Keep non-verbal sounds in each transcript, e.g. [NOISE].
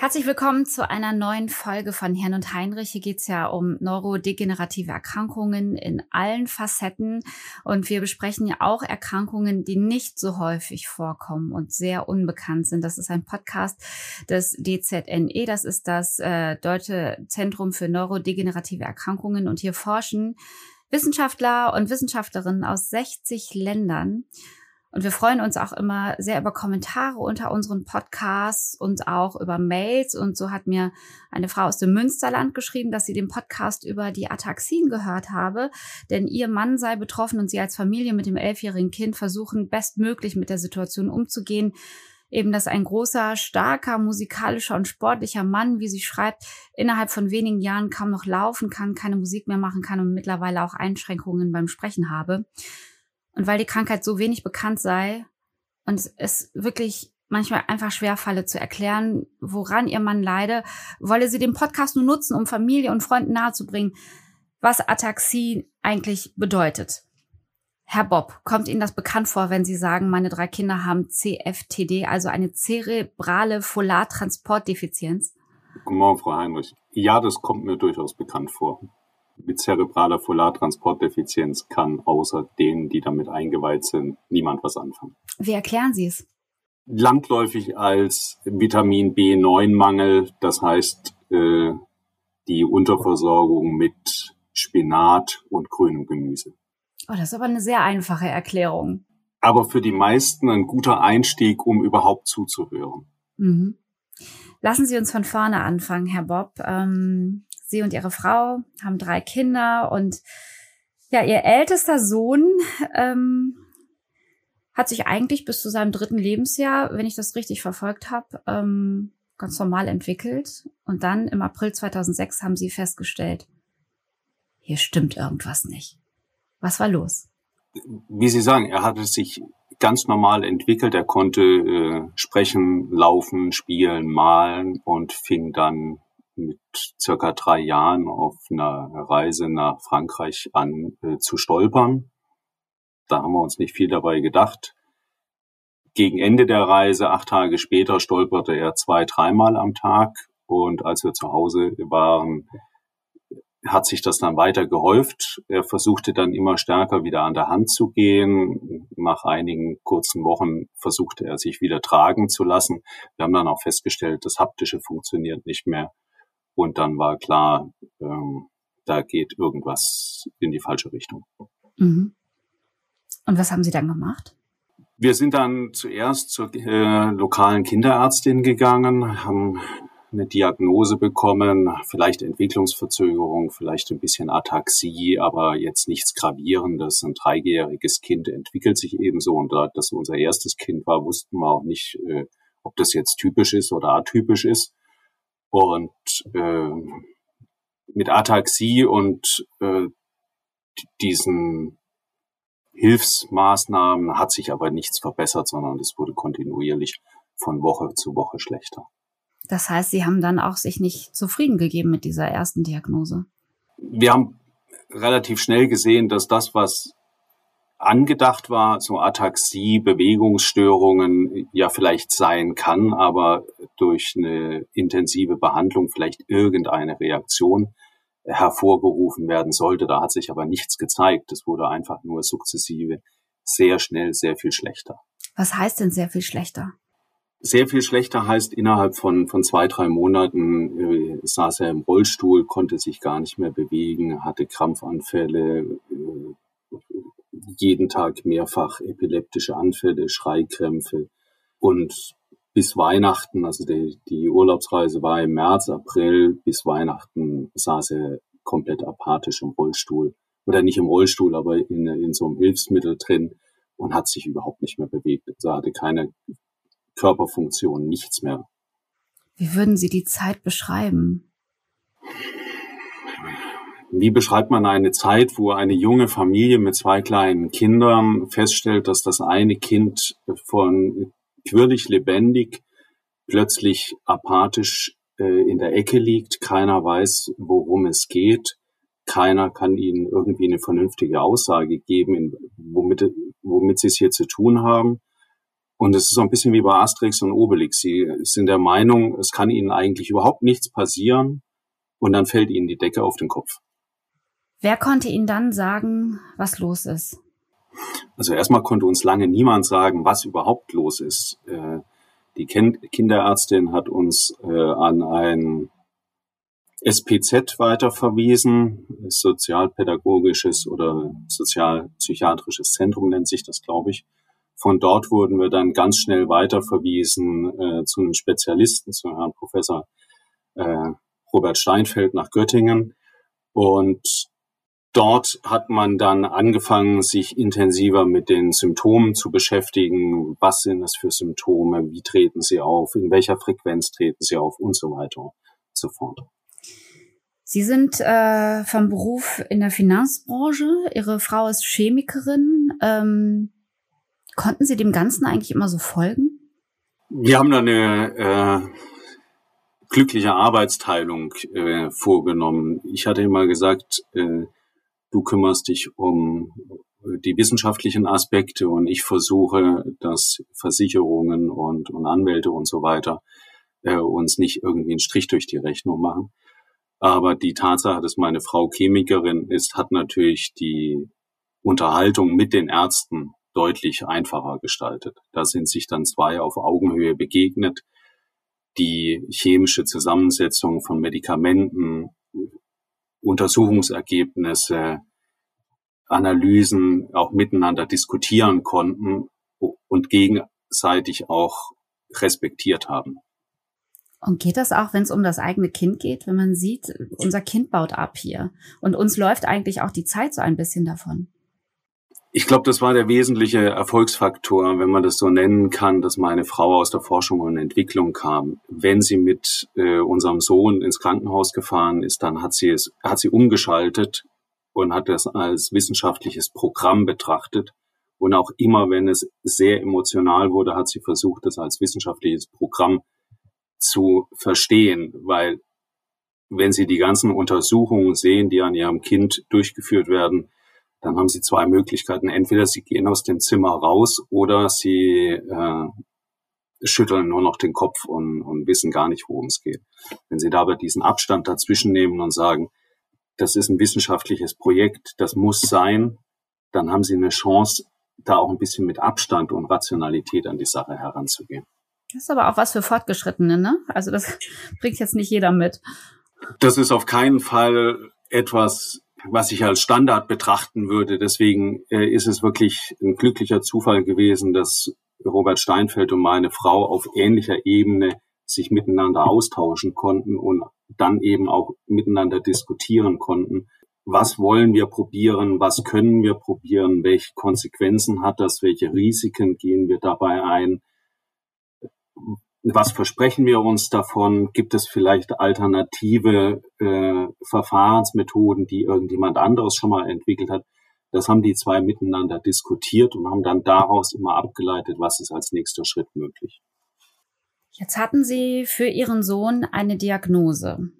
Herzlich willkommen zu einer neuen Folge von Herrn und Heinrich. Hier geht's ja um neurodegenerative Erkrankungen in allen Facetten. Und wir besprechen ja auch Erkrankungen, die nicht so häufig vorkommen und sehr unbekannt sind. Das ist ein Podcast des DZNE. Das ist das äh, Deutsche Zentrum für neurodegenerative Erkrankungen. Und hier forschen Wissenschaftler und Wissenschaftlerinnen aus 60 Ländern und wir freuen uns auch immer sehr über Kommentare unter unseren Podcasts und auch über Mails. Und so hat mir eine Frau aus dem Münsterland geschrieben, dass sie den Podcast über die Ataxien gehört habe, denn ihr Mann sei betroffen und sie als Familie mit dem elfjährigen Kind versuchen, bestmöglich mit der Situation umzugehen. Eben, dass ein großer, starker, musikalischer und sportlicher Mann, wie sie schreibt, innerhalb von wenigen Jahren kaum noch laufen kann, keine Musik mehr machen kann und mittlerweile auch Einschränkungen beim Sprechen habe. Und weil die Krankheit so wenig bekannt sei und es wirklich manchmal einfach schwer falle zu erklären, woran ihr Mann leide, wolle sie den Podcast nur nutzen, um Familie und Freunden nahezubringen, was Ataxie eigentlich bedeutet. Herr Bob, kommt Ihnen das bekannt vor, wenn Sie sagen, meine drei Kinder haben CFTD, also eine zerebrale Folartransportdefizienz? Guten Morgen, Frau Heinrich. Ja, das kommt mir durchaus bekannt vor mit zerebraler Folartransportdefizienz kann außer denen, die damit eingeweiht sind, niemand was anfangen. Wie erklären Sie es? Landläufig als Vitamin B9-Mangel, das heißt äh, die Unterversorgung mit Spinat und grünem Gemüse. Oh, das ist aber eine sehr einfache Erklärung. Aber für die meisten ein guter Einstieg, um überhaupt zuzuhören. Mhm. Lassen Sie uns von vorne anfangen, Herr Bob. Ähm, Sie und ihre Frau haben drei Kinder und ja, ihr ältester Sohn ähm, hat sich eigentlich bis zu seinem dritten Lebensjahr, wenn ich das richtig verfolgt habe, ähm, ganz normal entwickelt. Und dann im April 2006 haben sie festgestellt, hier stimmt irgendwas nicht. Was war los? Wie Sie sagen, er hatte sich ganz normal entwickelt. Er konnte äh, sprechen, laufen, spielen, malen und fing dann mit circa drei Jahren auf einer Reise nach Frankreich an äh, zu stolpern. Da haben wir uns nicht viel dabei gedacht. Gegen Ende der Reise, acht Tage später, stolperte er zwei, dreimal am Tag. Und als wir zu Hause waren, hat sich das dann weiter gehäuft. Er versuchte dann immer stärker wieder an der Hand zu gehen. Nach einigen kurzen Wochen versuchte er sich wieder tragen zu lassen. Wir haben dann auch festgestellt, das Haptische funktioniert nicht mehr. Und dann war klar, ähm, da geht irgendwas in die falsche Richtung. Mhm. Und was haben Sie dann gemacht? Wir sind dann zuerst zur äh, lokalen Kinderärztin gegangen, haben eine Diagnose bekommen, vielleicht Entwicklungsverzögerung, vielleicht ein bisschen Ataxie, aber jetzt nichts Gravierendes. Ein dreijähriges Kind entwickelt sich ebenso und da das unser erstes Kind war, wussten wir auch nicht, äh, ob das jetzt typisch ist oder atypisch ist. Und äh, mit Ataxie und äh, diesen Hilfsmaßnahmen hat sich aber nichts verbessert, sondern es wurde kontinuierlich von Woche zu Woche schlechter. Das heißt, Sie haben dann auch sich nicht zufrieden gegeben mit dieser ersten Diagnose? Wir haben relativ schnell gesehen, dass das, was angedacht war, so Ataxie, Bewegungsstörungen ja vielleicht sein kann, aber durch eine intensive Behandlung vielleicht irgendeine Reaktion hervorgerufen werden sollte. Da hat sich aber nichts gezeigt. Es wurde einfach nur sukzessive sehr schnell sehr viel schlechter. Was heißt denn sehr viel schlechter? Sehr viel schlechter heißt, innerhalb von, von zwei, drei Monaten äh, saß er im Rollstuhl, konnte sich gar nicht mehr bewegen, hatte Krampfanfälle, äh, jeden Tag mehrfach epileptische Anfälle, Schreikrämpfe und bis Weihnachten, also die, die Urlaubsreise war im März, April, bis Weihnachten saß er komplett apathisch im Rollstuhl oder nicht im Rollstuhl, aber in, in so einem Hilfsmittel drin und hat sich überhaupt nicht mehr bewegt. Also hatte keine Körperfunktion, nichts mehr. Wie würden Sie die Zeit beschreiben? Wie beschreibt man eine Zeit, wo eine junge Familie mit zwei kleinen Kindern feststellt, dass das eine Kind von quirlig lebendig plötzlich apathisch äh, in der Ecke liegt, keiner weiß, worum es geht, keiner kann ihnen irgendwie eine vernünftige Aussage geben, womit, womit sie es hier zu tun haben. Und es ist so ein bisschen wie bei Asterix und Obelix. Sie sind der Meinung, es kann ihnen eigentlich überhaupt nichts passieren und dann fällt ihnen die Decke auf den Kopf. Wer konnte Ihnen dann sagen, was los ist? Also erstmal konnte uns lange niemand sagen, was überhaupt los ist. Äh, die Kinderärztin hat uns äh, an ein SPZ weiterverwiesen, sozialpädagogisches oder sozialpsychiatrisches Zentrum nennt sich das, glaube ich. Von dort wurden wir dann ganz schnell weiterverwiesen äh, zu einem Spezialisten, zu Herrn Professor äh, Robert Steinfeld nach Göttingen. Und Dort hat man dann angefangen, sich intensiver mit den Symptomen zu beschäftigen. Was sind das für Symptome? Wie treten sie auf? In welcher Frequenz treten sie auf? Und so weiter und so fort. Sie sind äh, vom Beruf in der Finanzbranche. Ihre Frau ist Chemikerin. Ähm, konnten Sie dem Ganzen eigentlich immer so folgen? Wir haben da eine äh, glückliche Arbeitsteilung äh, vorgenommen. Ich hatte immer gesagt, äh, du kümmerst dich um die wissenschaftlichen Aspekte und ich versuche, dass Versicherungen und, und Anwälte und so weiter äh, uns nicht irgendwie einen Strich durch die Rechnung machen. Aber die Tatsache, dass meine Frau Chemikerin ist, hat natürlich die Unterhaltung mit den Ärzten deutlich einfacher gestaltet. Da sind sich dann zwei auf Augenhöhe begegnet. Die chemische Zusammensetzung von Medikamenten, Untersuchungsergebnisse, Analysen auch miteinander diskutieren konnten und gegenseitig auch respektiert haben. Und geht das auch, wenn es um das eigene Kind geht, wenn man sieht, unser Kind baut ab hier und uns läuft eigentlich auch die Zeit so ein bisschen davon? Ich glaube, das war der wesentliche Erfolgsfaktor, wenn man das so nennen kann, dass meine Frau aus der Forschung und Entwicklung kam. Wenn sie mit äh, unserem Sohn ins Krankenhaus gefahren ist, dann hat sie es, hat sie umgeschaltet und hat das als wissenschaftliches Programm betrachtet. Und auch immer, wenn es sehr emotional wurde, hat sie versucht, das als wissenschaftliches Programm zu verstehen, weil wenn Sie die ganzen Untersuchungen sehen, die an Ihrem Kind durchgeführt werden, dann haben sie zwei Möglichkeiten. Entweder sie gehen aus dem Zimmer raus oder sie äh, schütteln nur noch den Kopf und, und wissen gar nicht, worum es geht. Wenn sie dabei diesen Abstand dazwischen nehmen und sagen, das ist ein wissenschaftliches Projekt, das muss sein, dann haben sie eine Chance, da auch ein bisschen mit Abstand und Rationalität an die Sache heranzugehen. Das ist aber auch was für Fortgeschrittene, ne? Also das [LAUGHS] bringt jetzt nicht jeder mit. Das ist auf keinen Fall etwas, was ich als Standard betrachten würde. Deswegen äh, ist es wirklich ein glücklicher Zufall gewesen, dass Robert Steinfeld und meine Frau auf ähnlicher Ebene sich miteinander austauschen konnten und dann eben auch miteinander diskutieren konnten. Was wollen wir probieren? Was können wir probieren? Welche Konsequenzen hat das? Welche Risiken gehen wir dabei ein? Was versprechen wir uns davon? Gibt es vielleicht alternative äh, Verfahrensmethoden, die irgendjemand anderes schon mal entwickelt hat? Das haben die zwei miteinander diskutiert und haben dann daraus immer abgeleitet, was ist als nächster Schritt möglich. Jetzt hatten Sie für Ihren Sohn eine Diagnose.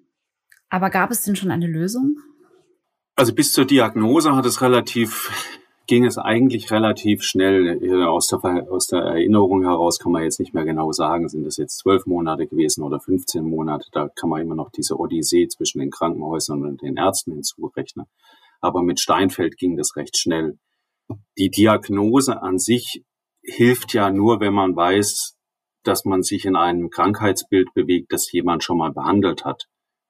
Aber gab es denn schon eine Lösung? Also bis zur Diagnose hat es relativ ging es eigentlich relativ schnell. Äh, aus der, aus der Erinnerung heraus kann man jetzt nicht mehr genau sagen, sind es jetzt zwölf Monate gewesen oder 15 Monate. Da kann man immer noch diese Odyssee zwischen den Krankenhäusern und den Ärzten hinzurechnen. Aber mit Steinfeld ging das recht schnell. Die Diagnose an sich hilft ja nur, wenn man weiß, dass man sich in einem Krankheitsbild bewegt, das jemand schon mal behandelt hat.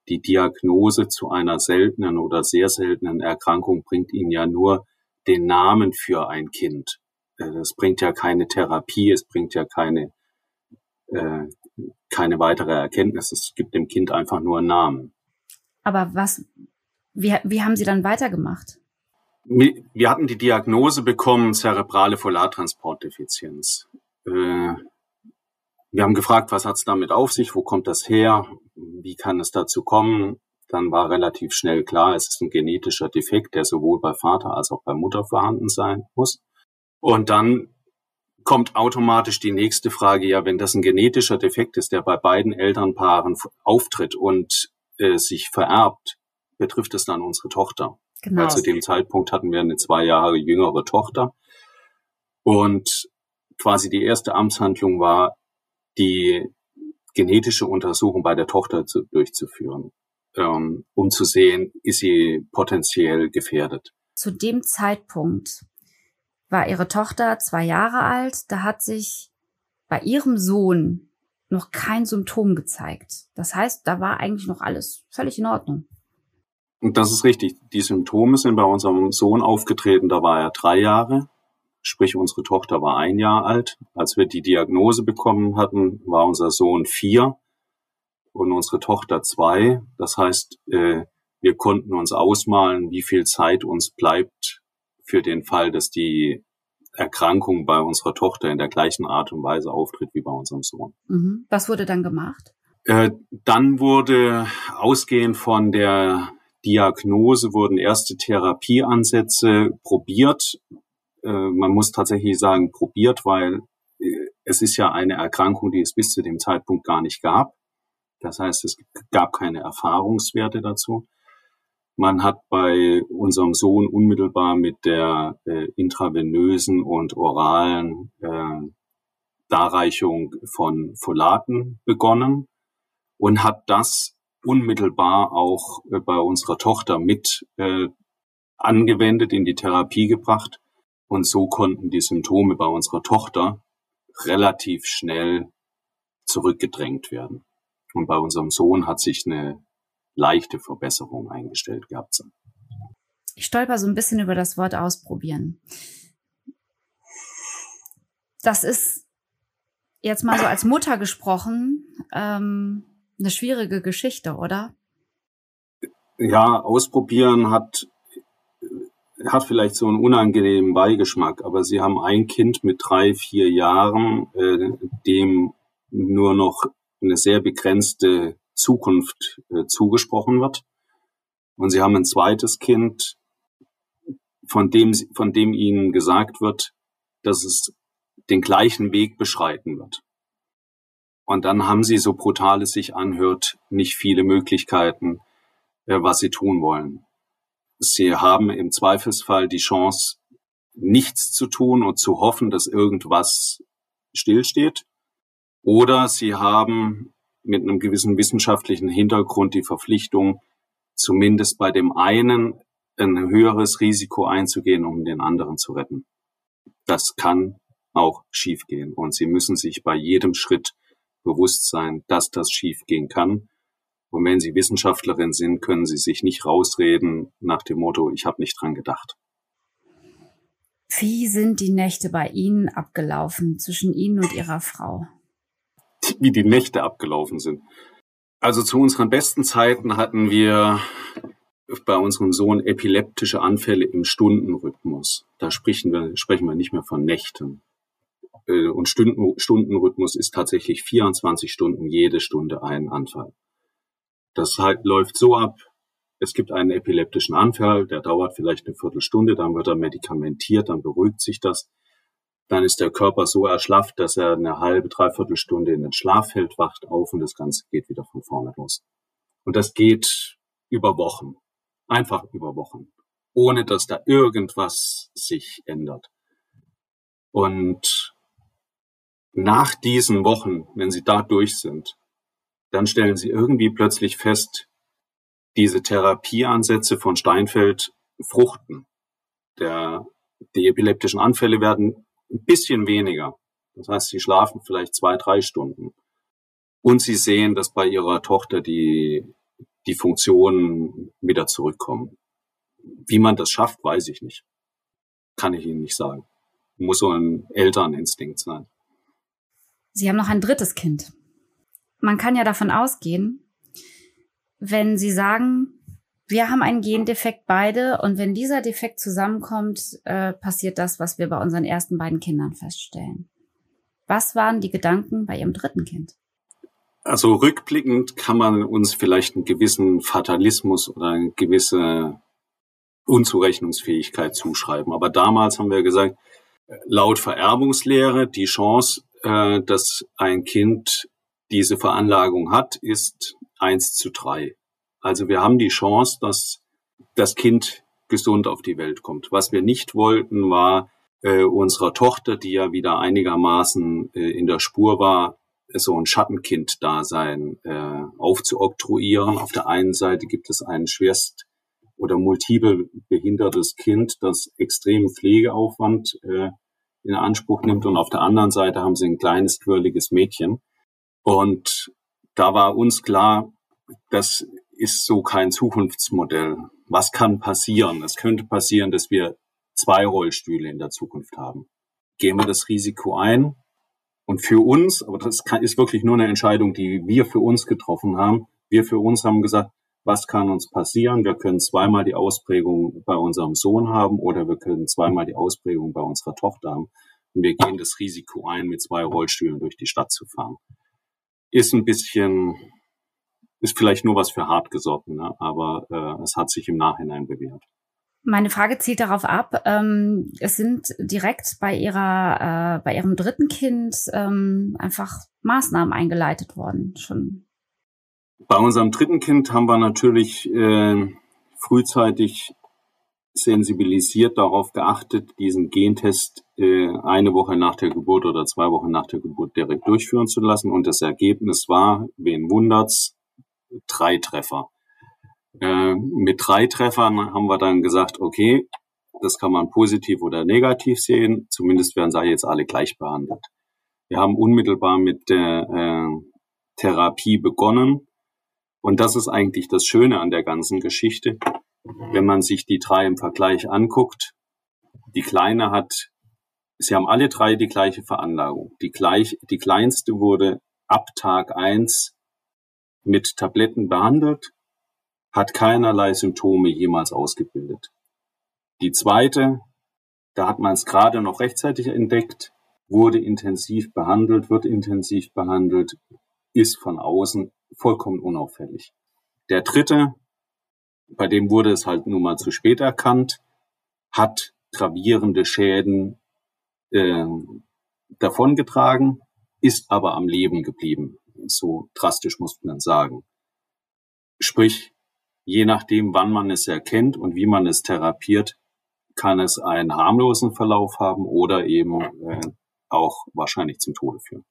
Die Diagnose zu einer seltenen oder sehr seltenen Erkrankung bringt Ihnen ja nur den Namen für ein Kind. Es bringt ja keine Therapie, es bringt ja keine, äh, keine weitere Erkenntnis. Es gibt dem Kind einfach nur einen Namen. Aber was, wie, wie haben Sie dann weitergemacht? Wir hatten die Diagnose bekommen, zerebrale Folartransportdefizienz. Äh, wir haben gefragt, was hat es damit auf sich, wo kommt das her, wie kann es dazu kommen. Dann war relativ schnell klar, es ist ein genetischer Defekt, der sowohl bei Vater als auch bei Mutter vorhanden sein muss. Und dann kommt automatisch die nächste Frage, ja, wenn das ein genetischer Defekt ist, der bei beiden Elternpaaren auftritt und äh, sich vererbt, betrifft es dann unsere Tochter. Genau. Weil zu dem Zeitpunkt hatten wir eine zwei Jahre jüngere Tochter. Und quasi die erste Amtshandlung war, die genetische Untersuchung bei der Tochter zu, durchzuführen, ähm, um zu sehen, ist sie potenziell gefährdet. Zu dem Zeitpunkt war ihre Tochter zwei Jahre alt. Da hat sich bei ihrem Sohn noch kein Symptom gezeigt. Das heißt, da war eigentlich noch alles völlig in Ordnung. Und das ist richtig. Die Symptome sind bei unserem Sohn aufgetreten, da war er drei Jahre. Sprich, unsere Tochter war ein Jahr alt. Als wir die Diagnose bekommen hatten, war unser Sohn vier und unsere Tochter zwei. Das heißt, äh, wir konnten uns ausmalen, wie viel Zeit uns bleibt für den Fall, dass die Erkrankung bei unserer Tochter in der gleichen Art und Weise auftritt wie bei unserem Sohn. Mhm. Was wurde dann gemacht? Äh, dann wurde ausgehend von der Diagnose wurden erste Therapieansätze probiert. Äh, man muss tatsächlich sagen probiert, weil äh, es ist ja eine Erkrankung, die es bis zu dem Zeitpunkt gar nicht gab. Das heißt, es gab keine Erfahrungswerte dazu. Man hat bei unserem Sohn unmittelbar mit der äh, intravenösen und oralen äh, Darreichung von Folaten begonnen und hat das unmittelbar auch äh, bei unserer Tochter mit äh, angewendet, in die Therapie gebracht. Und so konnten die Symptome bei unserer Tochter relativ schnell zurückgedrängt werden. Und bei unserem Sohn hat sich eine leichte Verbesserung eingestellt gehabt. Ich stolper so ein bisschen über das Wort ausprobieren. Das ist jetzt mal so als Mutter gesprochen ähm, eine schwierige Geschichte, oder? Ja, ausprobieren hat hat vielleicht so einen unangenehmen Beigeschmack, aber sie haben ein Kind mit drei, vier Jahren, äh, dem nur noch eine sehr begrenzte Zukunft äh, zugesprochen wird. Und sie haben ein zweites Kind, von dem, von dem ihnen gesagt wird, dass es den gleichen Weg beschreiten wird. Und dann haben sie, so brutal es sich anhört, nicht viele Möglichkeiten, äh, was sie tun wollen. Sie haben im Zweifelsfall die Chance, nichts zu tun und zu hoffen, dass irgendwas stillsteht. Oder sie haben mit einem gewissen wissenschaftlichen Hintergrund die Verpflichtung, zumindest bei dem einen ein höheres Risiko einzugehen, um den anderen zu retten. Das kann auch schiefgehen. Und sie müssen sich bei jedem Schritt bewusst sein, dass das schiefgehen kann. Und wenn Sie Wissenschaftlerin sind, können Sie sich nicht rausreden nach dem Motto, ich habe nicht dran gedacht. Wie sind die Nächte bei Ihnen abgelaufen zwischen Ihnen und Ihrer Frau? Wie die Nächte abgelaufen sind. Also zu unseren besten Zeiten hatten wir bei unserem Sohn epileptische Anfälle im Stundenrhythmus. Da sprechen wir, sprechen wir nicht mehr von Nächten. Äh, und Stunden, Stundenrhythmus ist tatsächlich 24 Stunden, jede Stunde ein Anfall. Das halt läuft so ab, es gibt einen epileptischen Anfall, der dauert vielleicht eine Viertelstunde, dann wird er medikamentiert, dann beruhigt sich das dann ist der Körper so erschlafft, dass er eine halbe, dreiviertel Stunde in den Schlaf fällt, wacht auf und das Ganze geht wieder von vorne los. Und das geht über Wochen. Einfach über Wochen. Ohne dass da irgendwas sich ändert. Und nach diesen Wochen, wenn sie da durch sind, dann stellen sie irgendwie plötzlich fest, diese Therapieansätze von Steinfeld fruchten. Der, die epileptischen Anfälle werden ein bisschen weniger. Das heißt, sie schlafen vielleicht zwei, drei Stunden. Und sie sehen, dass bei ihrer Tochter die, die Funktionen wieder zurückkommen. Wie man das schafft, weiß ich nicht. kann ich Ihnen nicht sagen. Muss so ein Elterninstinkt sein. Sie haben noch ein drittes Kind. Man kann ja davon ausgehen, wenn Sie sagen, wir haben einen Gendefekt beide und wenn dieser Defekt zusammenkommt, äh, passiert das, was wir bei unseren ersten beiden Kindern feststellen. Was waren die Gedanken bei Ihrem dritten Kind? Also rückblickend kann man uns vielleicht einen gewissen Fatalismus oder eine gewisse Unzurechnungsfähigkeit zuschreiben. Aber damals haben wir gesagt, laut Vererbungslehre die Chance, äh, dass ein Kind diese Veranlagung hat, ist eins zu drei. Also wir haben die Chance, dass das Kind gesund auf die Welt kommt. Was wir nicht wollten, war äh, unserer Tochter, die ja wieder einigermaßen äh, in der Spur war, so ein Schattenkind-Dasein äh, aufzuoktroyieren. Auf der einen Seite gibt es ein schwerst oder multiple behindertes Kind, das extremen Pflegeaufwand äh, in Anspruch nimmt und auf der anderen Seite haben sie ein kleines, quirliges Mädchen. Und da war uns klar, das ist so kein Zukunftsmodell. Was kann passieren? Es könnte passieren, dass wir zwei Rollstühle in der Zukunft haben. Gehen wir das Risiko ein? Und für uns, aber das ist wirklich nur eine Entscheidung, die wir für uns getroffen haben. Wir für uns haben gesagt, was kann uns passieren? Wir können zweimal die Ausprägung bei unserem Sohn haben oder wir können zweimal die Ausprägung bei unserer Tochter haben. Und wir gehen das Risiko ein, mit zwei Rollstühlen durch die Stadt zu fahren. Ist ein bisschen, ist vielleicht nur was für hartgesotten, ne? aber äh, es hat sich im Nachhinein bewährt. Meine Frage zielt darauf ab, ähm, es sind direkt bei ihrer, äh, bei ihrem dritten Kind ähm, einfach Maßnahmen eingeleitet worden, schon bei unserem dritten Kind haben wir natürlich äh, frühzeitig sensibilisiert darauf geachtet, diesen Gentest äh, eine Woche nach der Geburt oder zwei Wochen nach der Geburt direkt durchführen zu lassen. Und das Ergebnis war, wen wundert's, drei Treffer. Äh, mit drei Treffern haben wir dann gesagt, okay, das kann man positiv oder negativ sehen. Zumindest werden sie jetzt alle gleich behandelt. Wir haben unmittelbar mit der äh, Therapie begonnen und das ist eigentlich das Schöne an der ganzen Geschichte. Wenn man sich die drei im Vergleich anguckt, die Kleine hat, sie haben alle drei die gleiche Veranlagung. Die, gleich, die kleinste wurde ab Tag eins mit Tabletten behandelt, hat keinerlei Symptome jemals ausgebildet. Die zweite, da hat man es gerade noch rechtzeitig entdeckt, wurde intensiv behandelt, wird intensiv behandelt, ist von außen vollkommen unauffällig. Der dritte, bei dem wurde es halt nun mal zu spät erkannt, hat gravierende Schäden äh, davongetragen, ist aber am Leben geblieben. So drastisch muss man sagen. Sprich, je nachdem, wann man es erkennt und wie man es therapiert, kann es einen harmlosen Verlauf haben oder eben äh, auch wahrscheinlich zum Tode führen.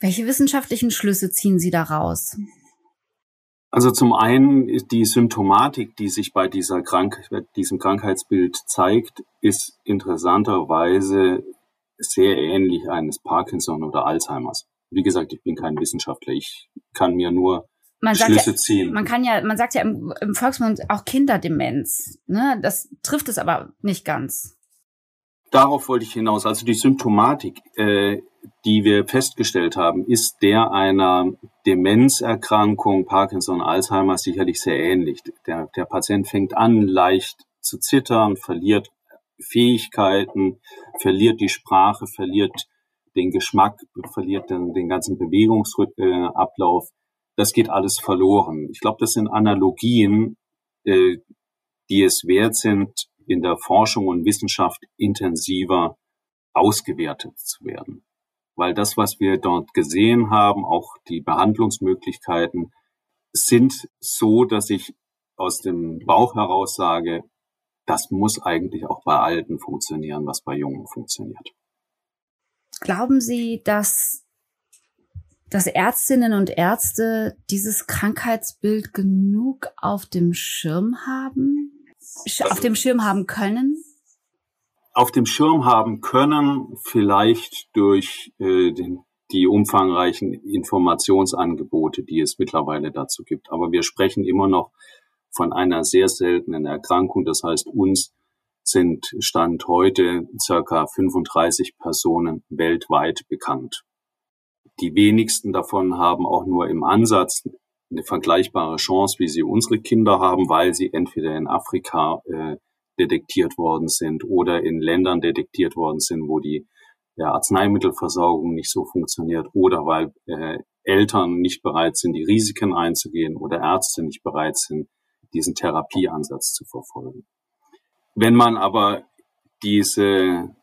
Welche wissenschaftlichen Schlüsse ziehen Sie daraus? Also zum einen ist die Symptomatik, die sich bei dieser Krank diesem Krankheitsbild zeigt, ist interessanterweise sehr ähnlich eines Parkinson oder Alzheimers. Wie gesagt, ich bin kein Wissenschaftler. Ich kann mir nur man Schlüsse ja, ziehen. Man kann ja, man sagt ja im, im Volksmund auch Kinderdemenz. Ne? Das trifft es aber nicht ganz. Darauf wollte ich hinaus. Also die Symptomatik äh, die wir festgestellt haben, ist der einer Demenzerkrankung, Parkinson, Alzheimer sicherlich sehr ähnlich. Der, der Patient fängt an, leicht zu zittern, verliert Fähigkeiten, verliert die Sprache, verliert den Geschmack, verliert den, den ganzen Bewegungsablauf. Das geht alles verloren. Ich glaube, das sind Analogien, äh, die es wert sind, in der Forschung und Wissenschaft intensiver ausgewertet zu werden weil das, was wir dort gesehen haben, auch die Behandlungsmöglichkeiten, sind so, dass ich aus dem Bauch heraus sage, das muss eigentlich auch bei Alten funktionieren, was bei Jungen funktioniert. Glauben Sie, dass, dass Ärztinnen und Ärzte dieses Krankheitsbild genug auf dem Schirm haben? Auf dem Schirm haben können? auf dem Schirm haben können, vielleicht durch äh, den, die umfangreichen Informationsangebote, die es mittlerweile dazu gibt. Aber wir sprechen immer noch von einer sehr seltenen Erkrankung. Das heißt, uns sind Stand heute circa 35 Personen weltweit bekannt. Die wenigsten davon haben auch nur im Ansatz eine vergleichbare Chance, wie sie unsere Kinder haben, weil sie entweder in Afrika äh, detektiert worden sind oder in Ländern detektiert worden sind, wo die ja, Arzneimittelversorgung nicht so funktioniert oder weil äh, Eltern nicht bereit sind, die Risiken einzugehen oder Ärzte nicht bereit sind, diesen Therapieansatz zu verfolgen. Wenn man aber diese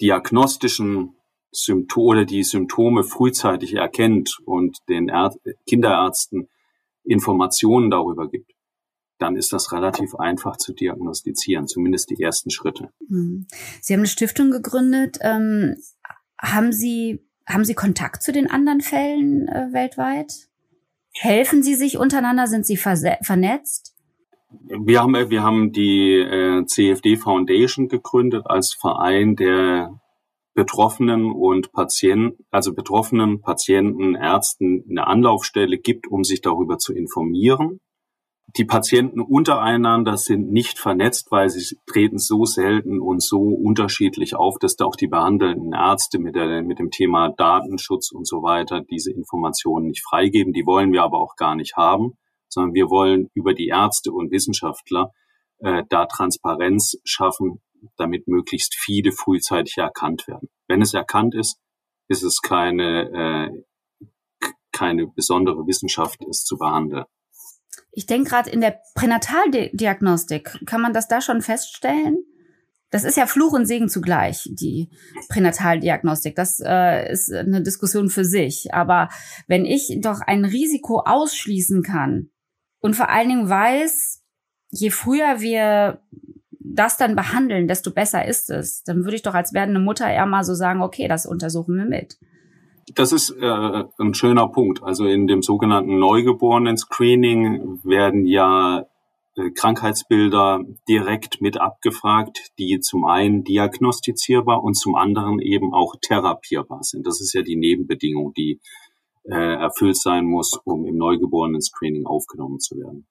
diagnostischen Symptome oder die Symptome frühzeitig erkennt und den Är Kinderärzten Informationen darüber gibt, dann ist das relativ einfach zu diagnostizieren, zumindest die ersten Schritte. Hm. Sie haben eine Stiftung gegründet. Ähm, haben Sie haben Sie Kontakt zu den anderen Fällen äh, weltweit? Helfen Sie sich untereinander? Sind Sie vernetzt? Wir haben, wir haben die äh, CFD Foundation gegründet als Verein der Betroffenen und Patienten, also Betroffenen, Patienten, Ärzten eine Anlaufstelle gibt, um sich darüber zu informieren die Patienten untereinander sind nicht vernetzt, weil sie treten so selten und so unterschiedlich auf, dass da auch die behandelnden Ärzte mit, der, mit dem Thema Datenschutz und so weiter diese Informationen nicht freigeben. Die wollen wir aber auch gar nicht haben, sondern wir wollen über die Ärzte und Wissenschaftler äh, da Transparenz schaffen, damit möglichst viele frühzeitig erkannt werden. Wenn es erkannt ist, ist es keine, äh, keine besondere Wissenschaft, es zu behandeln. Ich denke gerade in der Pränataldiagnostik, kann man das da schon feststellen? Das ist ja Fluch und Segen zugleich, die Pränataldiagnostik. Das äh, ist eine Diskussion für sich. Aber wenn ich doch ein Risiko ausschließen kann und vor allen Dingen weiß, je früher wir das dann behandeln, desto besser ist es, dann würde ich doch als werdende Mutter eher mal so sagen, okay, das untersuchen wir mit. Das ist äh, ein schöner Punkt. Also in dem sogenannten Neugeborenen-Screening werden ja äh, Krankheitsbilder direkt mit abgefragt, die zum einen diagnostizierbar und zum anderen eben auch therapierbar sind. Das ist ja die Nebenbedingung, die erfüllt sein muss, um im Neugeborenen-Screening aufgenommen zu werden.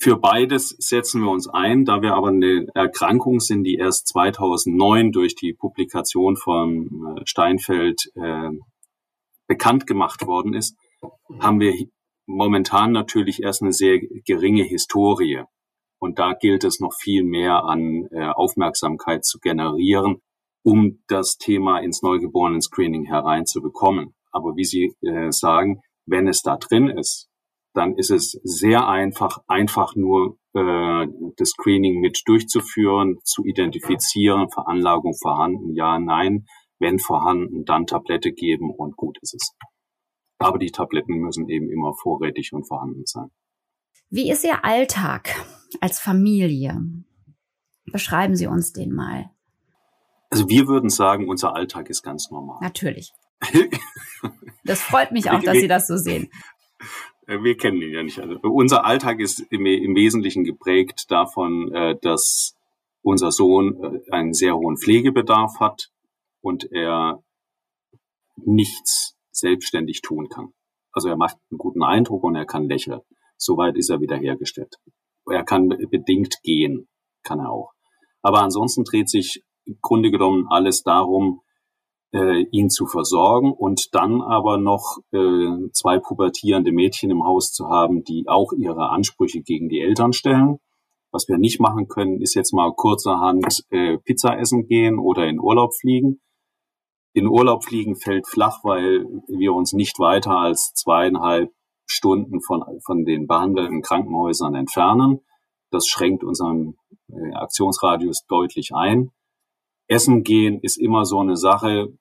Für beides setzen wir uns ein, da wir aber eine Erkrankung sind, die erst 2009 durch die Publikation von äh, Steinfeld äh, bekannt gemacht worden ist, haben wir momentan natürlich erst eine sehr geringe Historie. Und da gilt es noch viel mehr an äh, Aufmerksamkeit zu generieren, um das Thema ins Neugeborenen-Screening hereinzubekommen. Aber wie Sie äh, sagen, wenn es da drin ist, dann ist es sehr einfach, einfach nur äh, das Screening mit durchzuführen, zu identifizieren, Veranlagung vorhanden, ja, nein, wenn vorhanden, dann Tablette geben und gut ist es. Aber die Tabletten müssen eben immer vorrätig und vorhanden sein. Wie ist Ihr Alltag als Familie? Beschreiben Sie uns den mal. Also wir würden sagen, unser Alltag ist ganz normal. Natürlich. Das freut mich auch, dass Sie das so sehen. Äh, wir kennen ihn ja nicht. Also unser Alltag ist im, im Wesentlichen geprägt davon, äh, dass unser Sohn äh, einen sehr hohen Pflegebedarf hat und er nichts selbstständig tun kann. Also er macht einen guten Eindruck und er kann lächeln. Soweit ist er wiederhergestellt. Er kann bedingt gehen, kann er auch. Aber ansonsten dreht sich im Grunde genommen alles darum, äh, ihn zu versorgen und dann aber noch äh, zwei pubertierende Mädchen im Haus zu haben, die auch ihre Ansprüche gegen die Eltern stellen. Was wir nicht machen können, ist jetzt mal kurzerhand äh, Pizza essen gehen oder in Urlaub fliegen. In Urlaub fliegen fällt flach, weil wir uns nicht weiter als zweieinhalb Stunden von, von den behandelten Krankenhäusern entfernen. Das schränkt unseren äh, Aktionsradius deutlich ein. Essen gehen ist immer so eine Sache,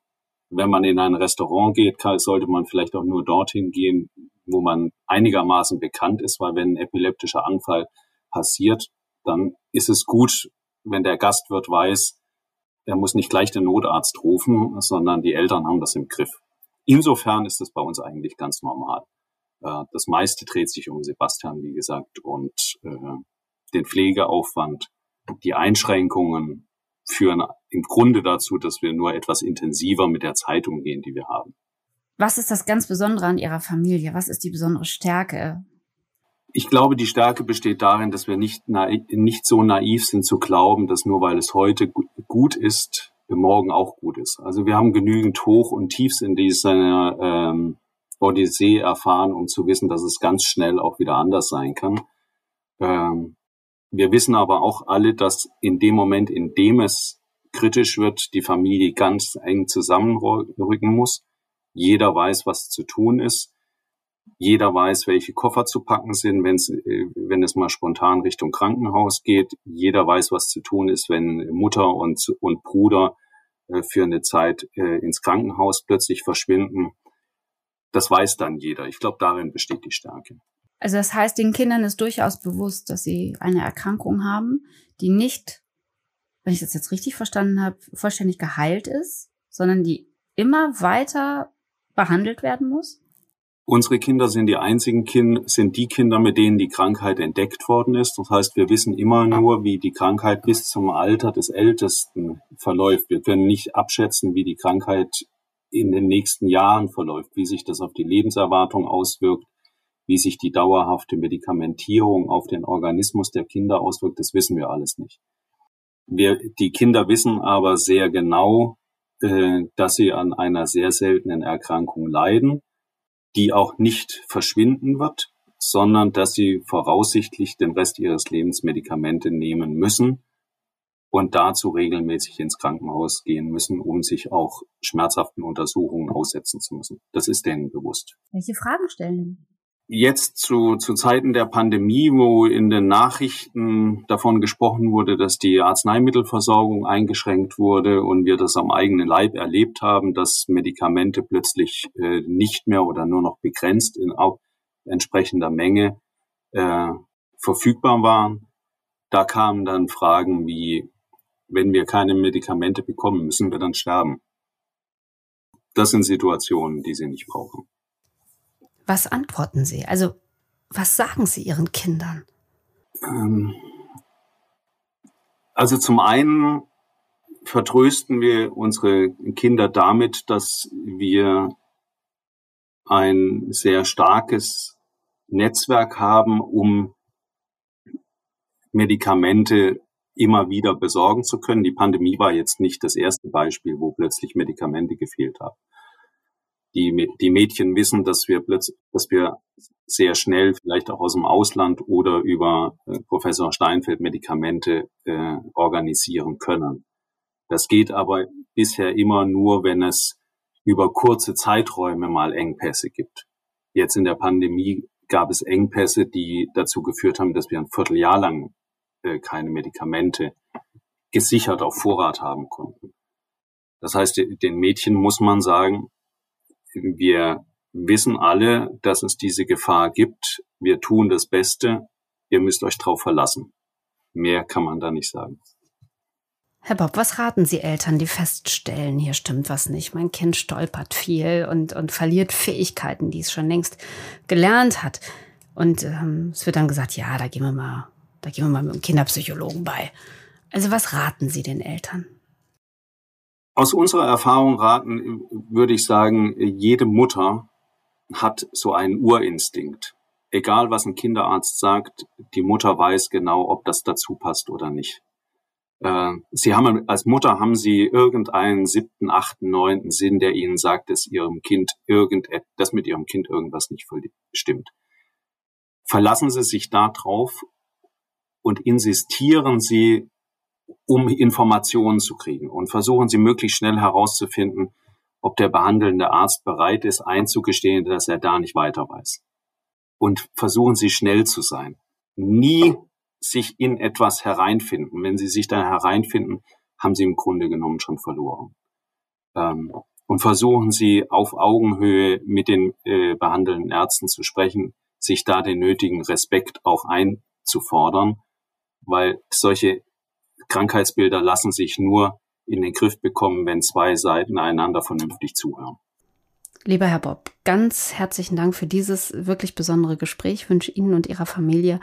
wenn man in ein Restaurant geht, sollte man vielleicht auch nur dorthin gehen, wo man einigermaßen bekannt ist, weil wenn ein epileptischer Anfall passiert, dann ist es gut, wenn der Gastwirt weiß, er muss nicht gleich den Notarzt rufen, sondern die Eltern haben das im Griff. Insofern ist es bei uns eigentlich ganz normal. Äh, das meiste dreht sich um Sebastian, wie gesagt, und äh, den Pflegeaufwand, die Einschränkungen, führen im Grunde dazu, dass wir nur etwas intensiver mit der Zeit umgehen, die wir haben. Was ist das ganz Besondere an Ihrer Familie? Was ist die besondere Stärke? Ich glaube, die Stärke besteht darin, dass wir nicht, nicht so naiv sind zu glauben, dass nur weil es heute gut ist, morgen auch gut ist. Also wir haben genügend Hoch und Tiefs in dieser ähm, Odyssee erfahren, um zu wissen, dass es ganz schnell auch wieder anders sein kann. Ähm, wir wissen aber auch alle, dass in dem Moment, in dem es kritisch wird, die Familie ganz eng zusammenrücken muss. Jeder weiß, was zu tun ist. Jeder weiß, welche Koffer zu packen sind, wenn's, äh, wenn es mal spontan Richtung Krankenhaus geht. Jeder weiß, was zu tun ist, wenn Mutter und, und Bruder äh, für eine Zeit äh, ins Krankenhaus plötzlich verschwinden. Das weiß dann jeder. Ich glaube, darin besteht die Stärke. Also das heißt, den Kindern ist durchaus bewusst, dass sie eine Erkrankung haben, die nicht, wenn ich das jetzt richtig verstanden habe, vollständig geheilt ist, sondern die immer weiter behandelt werden muss? Unsere Kinder sind die einzigen Kinder, sind die Kinder, mit denen die Krankheit entdeckt worden ist. Das heißt, wir wissen immer nur, wie die Krankheit bis zum Alter des Ältesten verläuft. Wir können nicht abschätzen, wie die Krankheit in den nächsten Jahren verläuft, wie sich das auf die Lebenserwartung auswirkt, wie sich die dauerhafte Medikamentierung auf den Organismus der Kinder auswirkt, das wissen wir alles nicht. Wir, die Kinder wissen aber sehr genau, äh, dass sie an einer sehr seltenen Erkrankung leiden, die auch nicht verschwinden wird, sondern dass sie voraussichtlich den Rest ihres Lebens Medikamente nehmen müssen und dazu regelmäßig ins Krankenhaus gehen müssen, um sich auch schmerzhaften Untersuchungen aussetzen zu müssen. Das ist denen bewusst. Welche Fragen stellen jetzt zu, zu Zeiten der Pandemie, wo in den Nachrichten davon gesprochen wurde, dass die Arzneimittelversorgung eingeschränkt wurde und wir das am eigenen Leib erlebt haben, dass Medikamente plötzlich äh, nicht mehr oder nur noch begrenzt in auch entsprechender Menge äh, verfügbar waren. Da kamen dann Fragen wie, wenn wir keine Medikamente bekommen, müssen wir dann sterben. Das sind Situationen, die sie nicht brauchen. Was antworten Sie? Also, was sagen Sie Ihren Kindern? Ähm, also zum einen vertrösten wir unsere Kinder damit, dass wir ein sehr starkes Netzwerk haben, um Medikamente immer wieder besorgen zu können. Die Pandemie war jetzt nicht das erste Beispiel, wo plötzlich Medikamente gefehlt haben die, die Mädchen wissen, dass wir plötzlich, dass wir sehr schnell vielleicht auch aus dem Ausland oder über äh, Professor Steinfeld Medikamente äh, organisieren können. Das geht aber bisher immer nur, wenn es über kurze Zeiträume mal Engpässe gibt. Jetzt in der Pandemie gab es Engpässe, die dazu geführt haben, dass wir ein Vierteljahr lang äh, keine Medikamente gesichert auf Vorrat haben konnten. Das heißt, den Mädchen muss man sagen, wir wissen alle, dass es diese Gefahr gibt. Wir tun das Beste. Ihr müsst euch drauf verlassen. Mehr kann man da nicht sagen. Herr Bob, was raten Sie Eltern, die feststellen, hier stimmt was nicht? Mein Kind stolpert viel und, und verliert Fähigkeiten, die es schon längst gelernt hat. Und ähm, es wird dann gesagt, ja, da gehen wir mal, da gehen wir mal mit dem Kinderpsychologen bei. Also was raten Sie den Eltern? Aus unserer Erfahrung raten würde ich sagen, jede Mutter hat so einen Urinstinkt. Egal was ein Kinderarzt sagt, die Mutter weiß genau, ob das dazu passt oder nicht. Äh, sie haben als Mutter haben Sie irgendeinen siebten, achten, neunten Sinn, der Ihnen sagt, dass Ihrem Kind irgend, dass mit Ihrem Kind irgendwas nicht stimmt. Verlassen Sie sich da drauf und insistieren Sie um Informationen zu kriegen. Und versuchen Sie möglichst schnell herauszufinden, ob der behandelnde Arzt bereit ist, einzugestehen, dass er da nicht weiter weiß. Und versuchen Sie schnell zu sein. Nie sich in etwas hereinfinden. Wenn Sie sich da hereinfinden, haben Sie im Grunde genommen schon verloren. Ähm, und versuchen Sie auf Augenhöhe mit den äh, behandelnden Ärzten zu sprechen, sich da den nötigen Respekt auch einzufordern, weil solche Krankheitsbilder lassen sich nur in den Griff bekommen, wenn zwei Seiten einander vernünftig zuhören. Lieber Herr Bob, ganz herzlichen Dank für dieses wirklich besondere Gespräch. Ich wünsche Ihnen und Ihrer Familie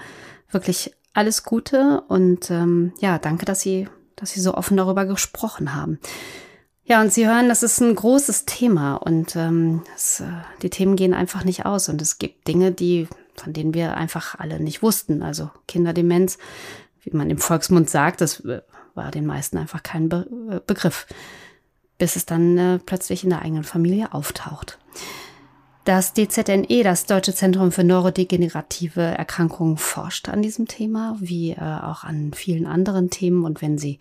wirklich alles Gute und ähm, ja, danke, dass Sie, dass Sie so offen darüber gesprochen haben. Ja, und Sie hören, das ist ein großes Thema und ähm, es, äh, die Themen gehen einfach nicht aus und es gibt Dinge, die von denen wir einfach alle nicht wussten. Also Kinderdemenz, wie man im Volksmund sagt, das äh, war den meisten einfach kein Be äh, Begriff, bis es dann äh, plötzlich in der eigenen Familie auftaucht. Das DZNE, das Deutsche Zentrum für neurodegenerative Erkrankungen, forscht an diesem Thema, wie äh, auch an vielen anderen Themen. Und wenn Sie,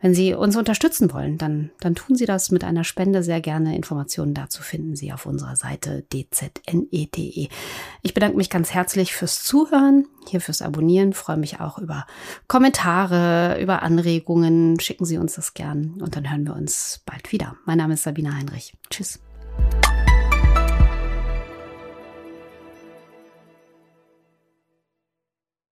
wenn Sie uns unterstützen wollen, dann, dann tun Sie das mit einer Spende sehr gerne. Informationen dazu finden Sie auf unserer Seite dzne.de. Ich bedanke mich ganz herzlich fürs Zuhören, hier fürs Abonnieren, freue mich auch über Kommentare, über Anregungen. Schicken Sie uns das gern und dann hören wir uns bald wieder. Mein Name ist Sabine Heinrich. Tschüss.